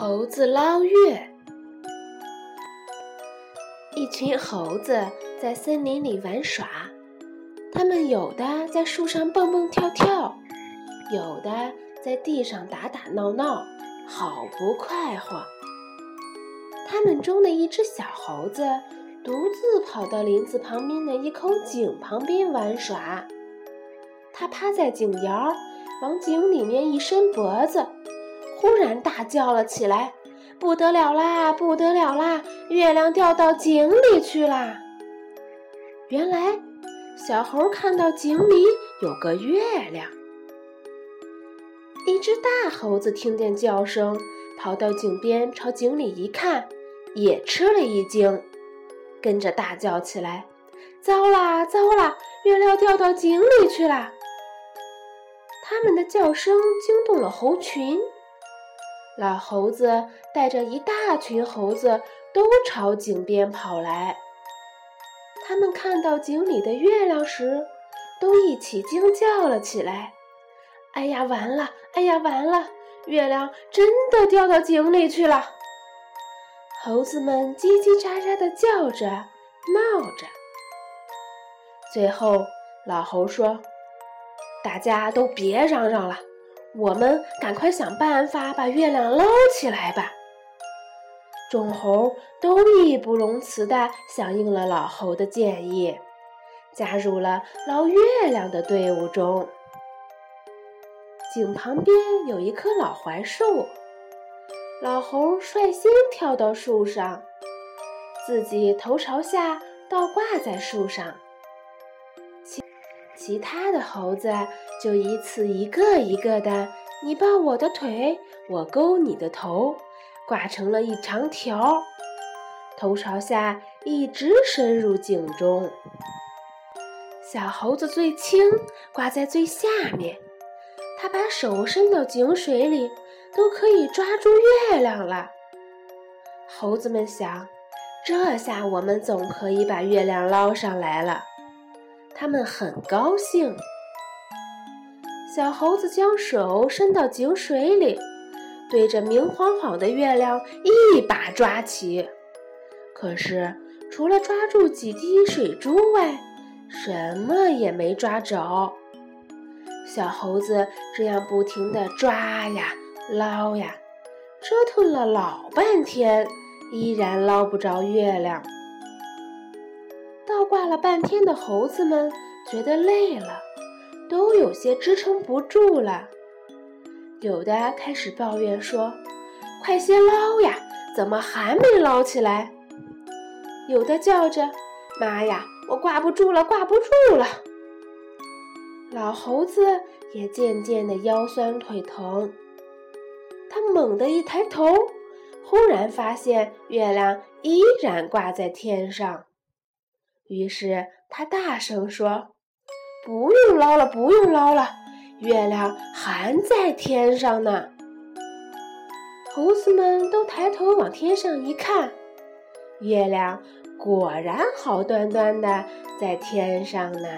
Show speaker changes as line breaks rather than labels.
猴子捞月。一群猴子在森林里玩耍，它们有的在树上蹦蹦跳跳，有的在地上打打闹闹，好不快活。它们中的一只小猴子独自跑到林子旁边的一口井旁边玩耍，它趴在井沿儿，往井里面一伸脖子。忽然大叫了起来：“不得了啦，不得了啦！月亮掉到井里去啦！”原来，小猴看到井里有个月亮。一只大猴子听见叫声，跑到井边，朝井里一看，也吃了一惊，跟着大叫起来：“糟啦，糟啦！月亮掉到井里去啦！”他们的叫声惊动了猴群。老猴子带着一大群猴子都朝井边跑来。他们看到井里的月亮时，都一起惊叫了起来：“哎呀，完了！哎呀，完了！月亮真的掉到井里去了！”猴子们叽叽喳喳地叫着、闹着。最后，老猴说：“大家都别嚷嚷了。”我们赶快想办法把月亮捞起来吧！众猴都义不容辞地响应了老猴的建议，加入了捞月亮的队伍中。井旁边有一棵老槐树，老猴率先跳到树上，自己头朝下倒挂在树上。其他的猴子就一次一个一个的，你抱我的腿，我勾你的头，挂成了一长条，头朝下一直伸入井中。小猴子最轻，挂在最下面，它把手伸到井水里，都可以抓住月亮了。猴子们想，这下我们总可以把月亮捞上来了。他们很高兴。小猴子将手伸到井水里，对着明晃晃的月亮一把抓起。可是，除了抓住几滴水珠外，什么也没抓着。小猴子这样不停地抓呀捞呀，折腾了老半天，依然捞不着月亮。挂了半天的猴子们觉得累了，都有些支撑不住了。有的开始抱怨说：“快些捞呀，怎么还没捞起来？”有的叫着：“妈呀，我挂不住了，挂不住了！”老猴子也渐渐的腰酸腿疼。他猛地一抬头，忽然发现月亮依然挂在天上。于是他大声说：“不用捞了，不用捞了，月亮还在天上呢。”猴子们都抬头往天上一看，月亮果然好端端的在天上呢。